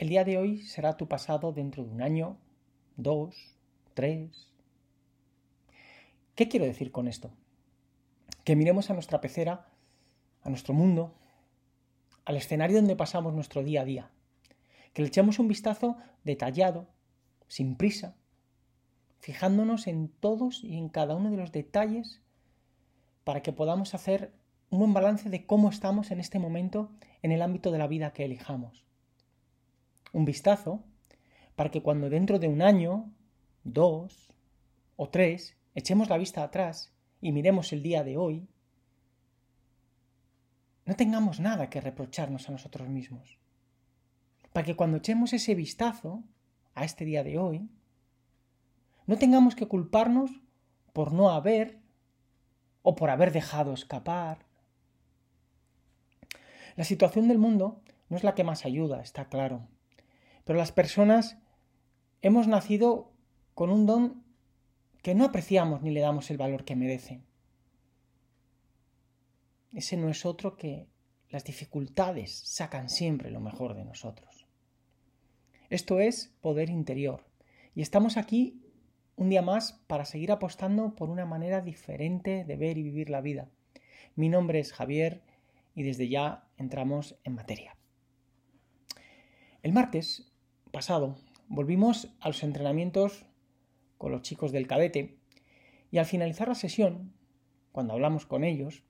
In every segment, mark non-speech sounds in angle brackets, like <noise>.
el día de hoy será tu pasado dentro de un año, dos, tres. ¿Qué quiero decir con esto? Que miremos a nuestra pecera, a nuestro mundo, al escenario donde pasamos nuestro día a día, que le echemos un vistazo detallado, sin prisa, fijándonos en todos y en cada uno de los detalles para que podamos hacer un buen balance de cómo estamos en este momento en el ámbito de la vida que elijamos. Un vistazo para que cuando dentro de un año, dos o tres, echemos la vista atrás y miremos el día de hoy, no tengamos nada que reprocharnos a nosotros mismos. Para que cuando echemos ese vistazo a este día de hoy, no tengamos que culparnos por no haber o por haber dejado escapar. La situación del mundo no es la que más ayuda, está claro. Pero las personas hemos nacido con un don que no apreciamos ni le damos el valor que merece. Ese no es otro que las dificultades sacan siempre lo mejor de nosotros. Esto es poder interior. Y estamos aquí un día más para seguir apostando por una manera diferente de ver y vivir la vida. Mi nombre es Javier y desde ya entramos en materia. El martes pasado volvimos a los entrenamientos con los chicos del cadete y al finalizar la sesión, cuando hablamos con ellos,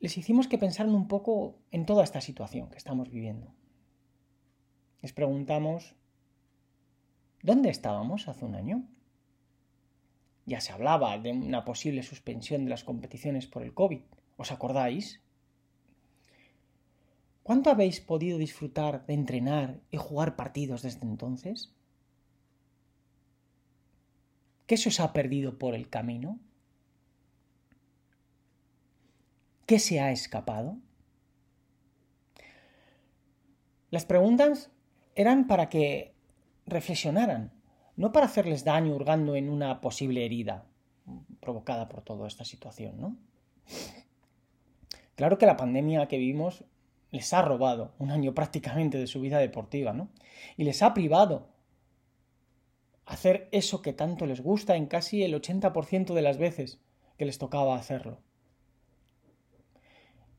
les hicimos que pensaran un poco en toda esta situación que estamos viviendo. Les preguntamos, ¿dónde estábamos hace un año? Ya se hablaba de una posible suspensión de las competiciones por el COVID. ¿Os acordáis? ¿Cuánto habéis podido disfrutar de entrenar y jugar partidos desde entonces? ¿Qué se os ha perdido por el camino? ¿Qué se ha escapado? Las preguntas eran para que reflexionaran, no para hacerles daño hurgando en una posible herida provocada por toda esta situación, ¿no? Claro que la pandemia que vivimos les ha robado un año prácticamente de su vida deportiva, ¿no? Y les ha privado hacer eso que tanto les gusta en casi el 80% de las veces que les tocaba hacerlo.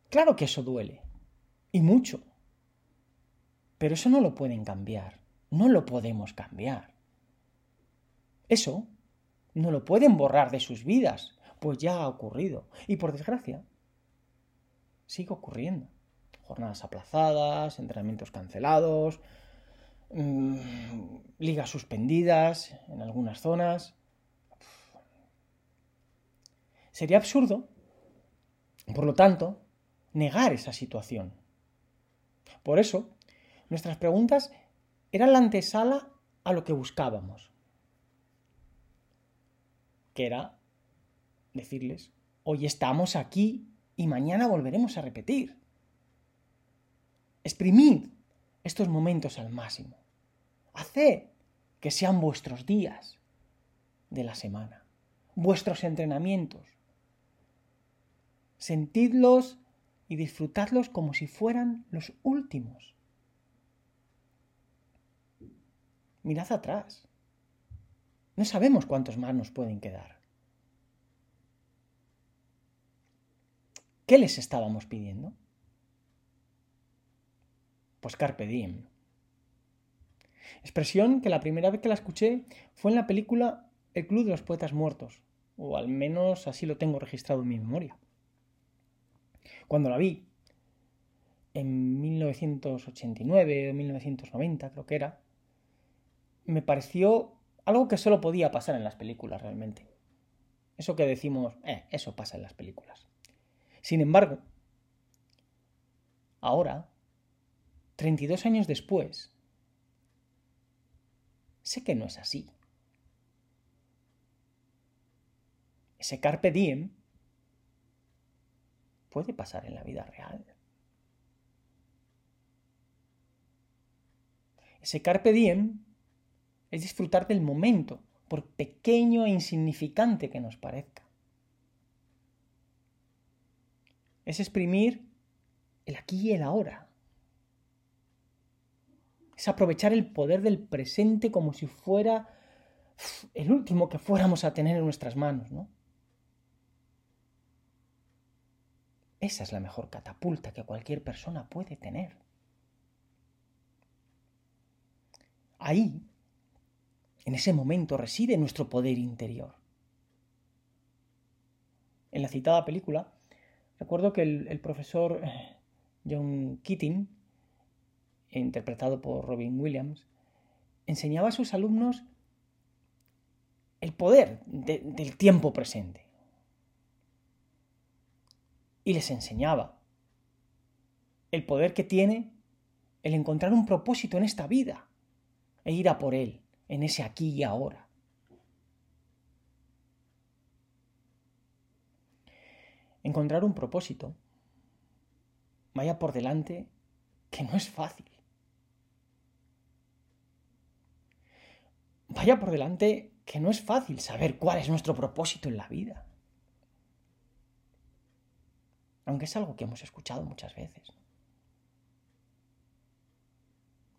Claro que eso duele, y mucho, pero eso no lo pueden cambiar, no lo podemos cambiar. Eso no lo pueden borrar de sus vidas, pues ya ha ocurrido, y por desgracia, sigue ocurriendo jornadas aplazadas, entrenamientos cancelados, mm, ligas suspendidas en algunas zonas. Sería absurdo, por lo tanto, negar esa situación. Por eso, nuestras preguntas eran la antesala a lo que buscábamos, que era decirles, hoy estamos aquí y mañana volveremos a repetir. Exprimid estos momentos al máximo. Haced que sean vuestros días de la semana, vuestros entrenamientos. Sentidlos y disfrutadlos como si fueran los últimos. Mirad atrás. No sabemos cuántos más nos pueden quedar. ¿Qué les estábamos pidiendo? Pues carpe diem. Expresión que la primera vez que la escuché fue en la película El Club de los Poetas Muertos, o al menos así lo tengo registrado en mi memoria. Cuando la vi, en 1989 o 1990 creo que era, me pareció algo que solo podía pasar en las películas realmente. Eso que decimos, eh, eso pasa en las películas. Sin embargo, ahora, 32 años después, sé que no es así. Ese carpe diem puede pasar en la vida real. Ese carpe diem es disfrutar del momento, por pequeño e insignificante que nos parezca. Es exprimir el aquí y el ahora Es aprovechar el poder del presente como si fuera el último que fuéramos a tener en nuestras manos, ¿no? Esa es la mejor catapulta que cualquier persona puede tener. Ahí, en ese momento, reside nuestro poder interior. En la citada película, recuerdo que el, profesor eh, John Keating, interpretado por Robin Williams, enseñaba a sus alumnos el poder del tiempo presente. Y les enseñaba el poder que tiene el encontrar un propósito en esta vida e ir a por él, en ese aquí y ahora. Encontrar un propósito vaya por delante que no es fácil. Vaya por delante que no es fácil saber cuál es nuestro propósito en la vida. Aunque es algo que hemos escuchado muchas veces.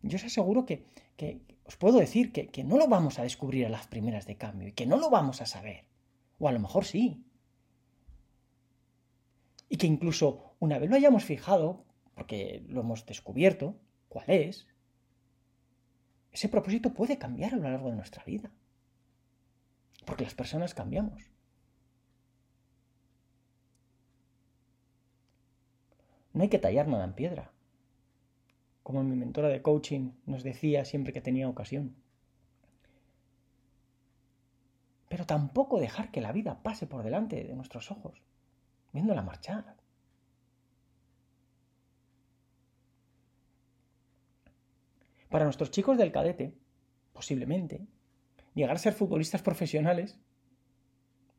Yo os aseguro que, os puedo decir que, que no lo vamos a descubrir a las primeras de cambio y que no lo vamos a saber. O a lo mejor sí. Y que incluso una vez lo hayamos fijado, porque lo hemos descubierto, cuál es, ese propósito puede cambiar a lo largo de nuestra vida. Porque las personas cambiamos. No hay que tallar nada en piedra, como mi mentora de coaching nos decía siempre que tenía ocasión. Pero tampoco dejar que la vida pase por delante de nuestros ojos, viéndola marchar. Para nuestros chicos del cadete, posiblemente, llegar a ser futbolistas profesionales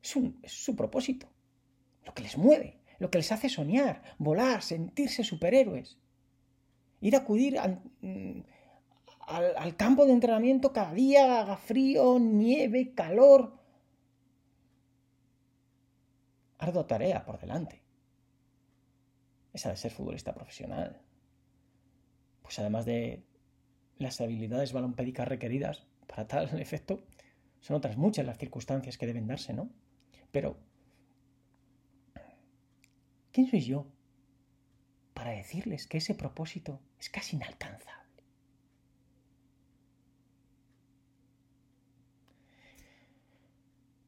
es, su propósito, lo que les mueve, lo que les hace soñar, volar, sentirse superhéroes. Ir a acudir al, mm, al, campo de entrenamiento cada día, haga frío, nieve, calor. Ardua tarea por delante. Esa de ser futbolista profesional. Pues además de las habilidades balompédicas requeridas para tal <laughs> efecto, son otras muchas las circunstancias que deben darse, ¿no? Pero, ¿quién soy yo para decirles que ese propósito es casi inalcanzable?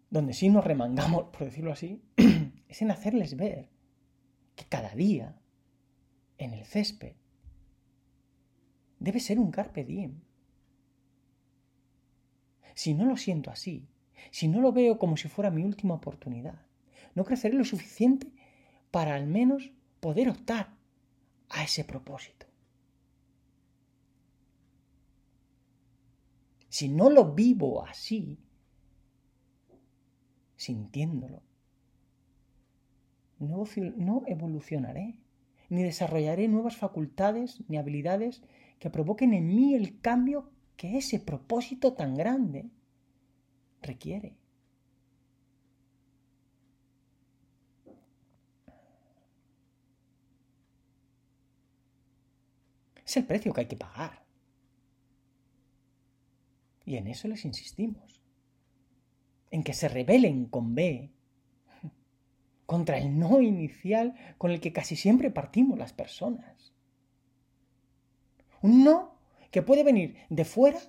Donde sí nos remangamos, por decirlo así, <clears throat> es en hacerles ver que cada día, en el césped, debe ser un carpe diem. Si no lo siento así, si no lo veo como si fuera mi última oportunidad, no creceré lo suficiente para al menos poder optar a ese propósito. Si no lo vivo así, sintiéndolo, no, no evolucionaré, ni desarrollaré nuevas facultades ni habilidades que provoquen en mí el cambio que ese propósito tan grande requiere. Es el precio que hay que pagar. Y en eso les insistimos. En que se rebelen con B contra el no inicial con el que casi siempre partimos las personas. Un no que puede venir de fuera,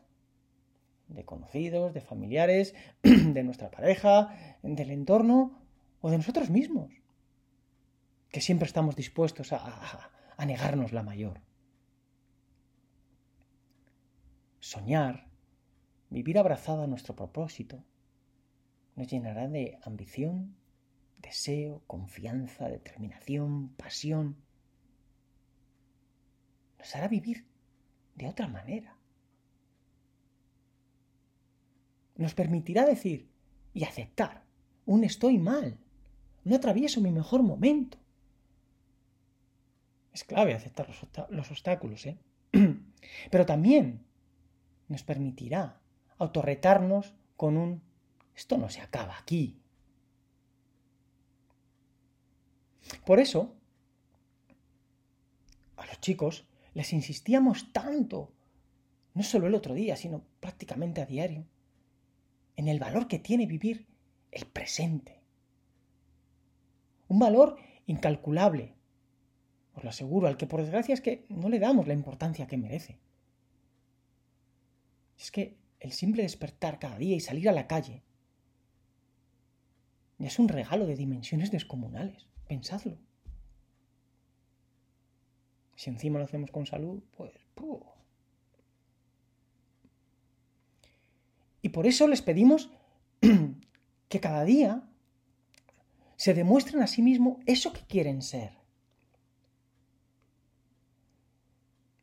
de conocidos, de familiares, <clears throat> de nuestra pareja, del entorno o de nosotros mismos, que siempre estamos dispuestos a, negarnos la mayor. Soñar, vivir abrazado a nuestro propósito, nos llenará de ambición, deseo, confianza, determinación, pasión. Nos hará vivir de otra manera. Nos permitirá decir y aceptar un estoy mal, no atravieso mi mejor momento. Es clave aceptar los, obstáculos, ¿eh? <clears throat> Pero también nos permitirá autorretarnos con un esto no se acaba aquí. Por eso, a los chicos les insistíamos tanto no solo el otro día, sino prácticamente a diario, en el valor que tiene vivir el presente. Un valor incalculable, os lo aseguro, al que por desgracia es que no le damos la importancia que merece. Es que el simple despertar cada día y salir a la calle es un regalo de dimensiones descomunales. Pensadlo. Si encima lo hacemos con salud, pues... Y por eso les pedimos <clears throat> que cada día se demuestren a sí mismos eso que quieren ser.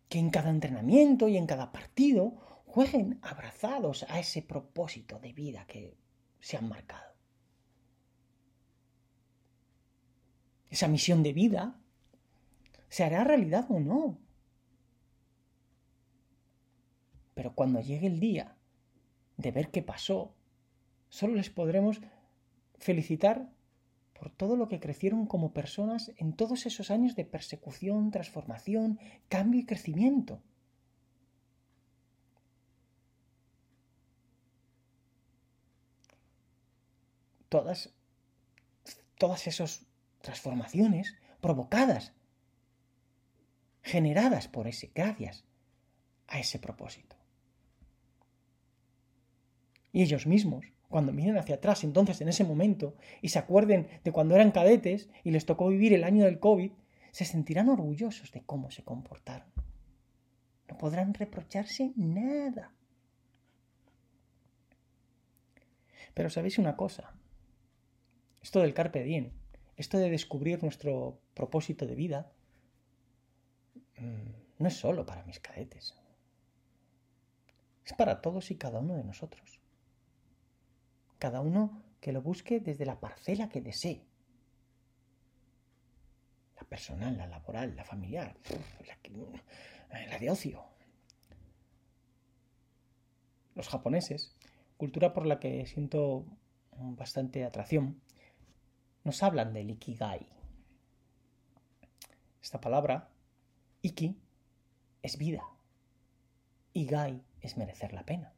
Que en cada entrenamiento y en cada partido jueguen abrazados a ese propósito de vida que se han marcado. Esa misión de vida se hará realidad o no. Pero cuando llegue el día de ver qué pasó, solo les podremos felicitar por todo lo que crecieron como personas en todos esos años de persecución, transformación, cambio y crecimiento. Todas, todas esas transformaciones provocadas, generadas por ese, gracias a ese propósito. Y ellos mismos, cuando miren hacia atrás, entonces en ese momento, y se acuerden de cuando eran cadetes y les tocó vivir el año del COVID, se sentirán orgullosos de cómo se comportaron. No podrán reprocharse nada. Pero sabéis una cosa, esto del carpe diem, esto de descubrir nuestro propósito de vida, no es solo para mis cadetes, es para todos y cada uno de nosotros cada uno que lo busque desde la parcela que desee. La personal, la laboral, la familiar, la, de ocio. Los japoneses, cultura por la que siento bastante atracción, nos hablan del ikigai. Esta palabra, iki, es vida. Igai es merecer la pena.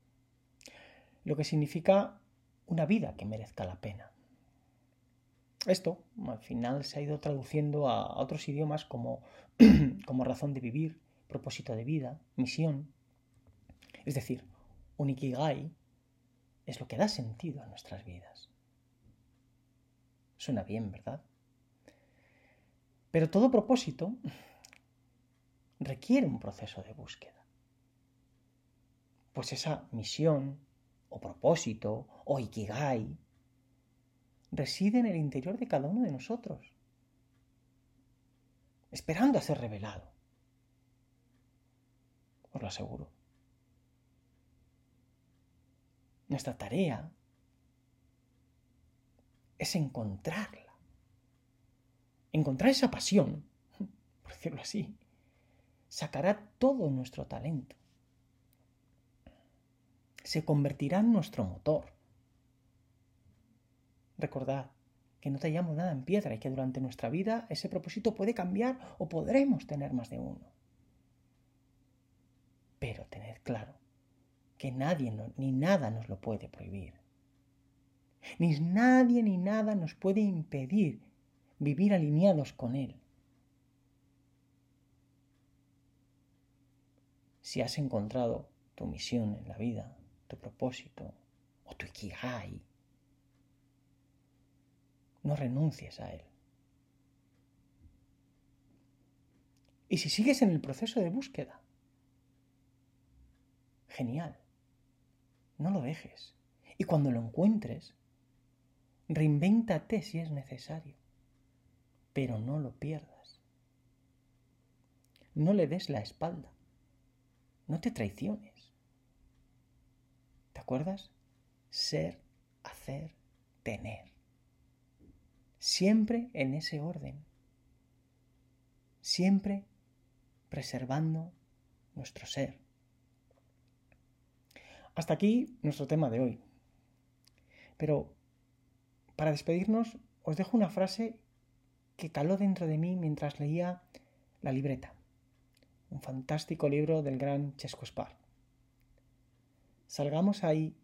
Lo que significa una vida que merezca la pena. Esto al final se ha ido traduciendo a otros idiomas como, <clears throat> como razón de vivir, propósito de vida, misión. Es decir, un ikigai es lo que da sentido a nuestras vidas. Suena bien, ¿verdad? Pero todo propósito requiere un proceso de búsqueda. Pues esa misión, o propósito o ikigai reside en el interior de cada uno de nosotros, esperando a ser revelado. Os lo aseguro. Nuestra tarea es encontrarla. Encontrar esa pasión, por decirlo así, sacará todo nuestro talento se convertirá en nuestro motor. Recordad que no tallamos nada en piedra y que durante nuestra vida ese propósito puede cambiar o podremos tener más de uno. Pero tened claro que nadie ni nada nos lo puede prohibir. Ni nadie ni nada nos puede impedir vivir alineados con Él. Si has encontrado tu misión en la vida, tu propósito o tu ikigai. No renuncies a él. Y si sigues en el proceso de búsqueda, genial, no lo dejes. Y cuando lo encuentres, reinvéntate si es necesario, pero no lo pierdas. No le des la espalda, no te traiciones. ¿Te acuerdas? Ser, hacer, tener. Siempre en ese orden. Siempre preservando nuestro ser. Hasta aquí nuestro tema de hoy. Pero para despedirnos os dejo una frase que caló dentro de mí mientras leía La libreta, un fantástico libro del gran Chescoespar. Salgamos ahí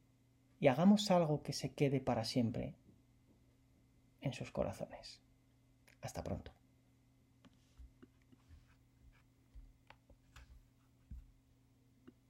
y hagamos algo que se quede para siempre en sus corazones. Hasta pronto.